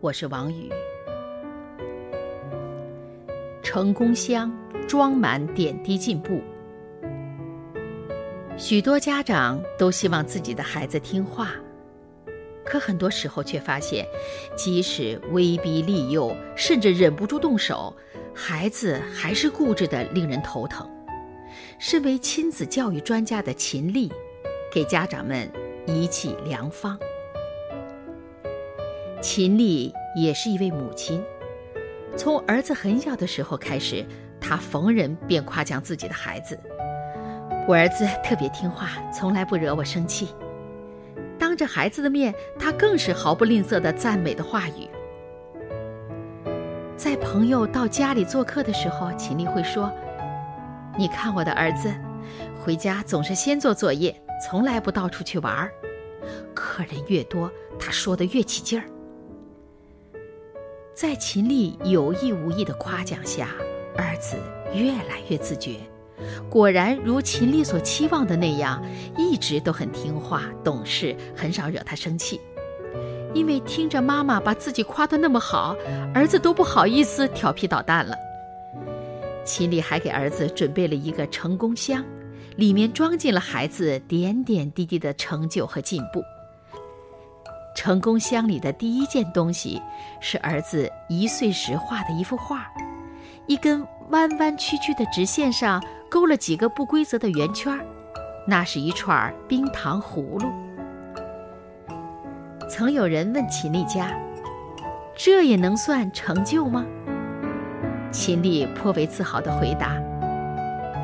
我是王宇。成功箱装满点滴进步。许多家长都希望自己的孩子听话，可很多时候却发现，即使威逼利诱，甚至忍不住动手。孩子还是固执的，令人头疼。身为亲子教育专家的秦丽，给家长们一剂良方。秦丽也是一位母亲，从儿子很小的时候开始，她逢人便夸奖自己的孩子：“我儿子特别听话，从来不惹我生气。”当着孩子的面，她更是毫不吝啬的赞美的话语。在朋友到家里做客的时候，秦丽会说：“你看我的儿子，回家总是先做作业，从来不到处去玩儿。客人越多，他说的越起劲儿。”在秦丽有意无意的夸奖下，儿子越来越自觉，果然如秦丽所期望的那样，一直都很听话、懂事，很少惹他生气。因为听着妈妈把自己夸得那么好，儿子都不好意思调皮捣蛋了。秦丽还给儿子准备了一个成功箱，里面装进了孩子点点滴滴的成就和进步。成功箱里的第一件东西是儿子一岁时画的一幅画，一根弯弯曲曲的直线上勾了几个不规则的圆圈，那是一串冰糖葫芦。曾有人问秦丽家：“这也能算成就吗？”秦丽颇为自豪地回答：“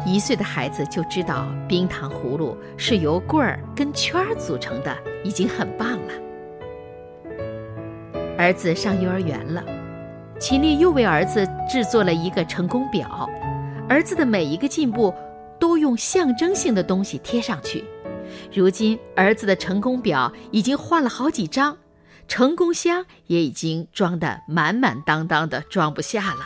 一岁的孩子就知道冰糖葫芦是由棍儿跟圈儿组成的，已经很棒了。”儿子上幼儿园了，秦丽又为儿子制作了一个成功表，儿子的每一个进步都用象征性的东西贴上去。如今，儿子的成功表已经换了好几张，成功箱也已经装得满满当当的，装不下了。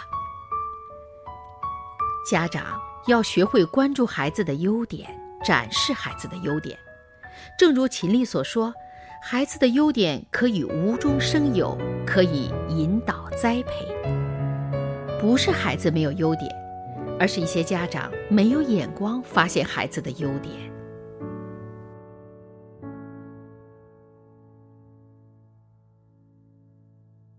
家长要学会关注孩子的优点，展示孩子的优点。正如秦丽所说，孩子的优点可以无中生有，可以引导栽培。不是孩子没有优点，而是一些家长没有眼光发现孩子的优点。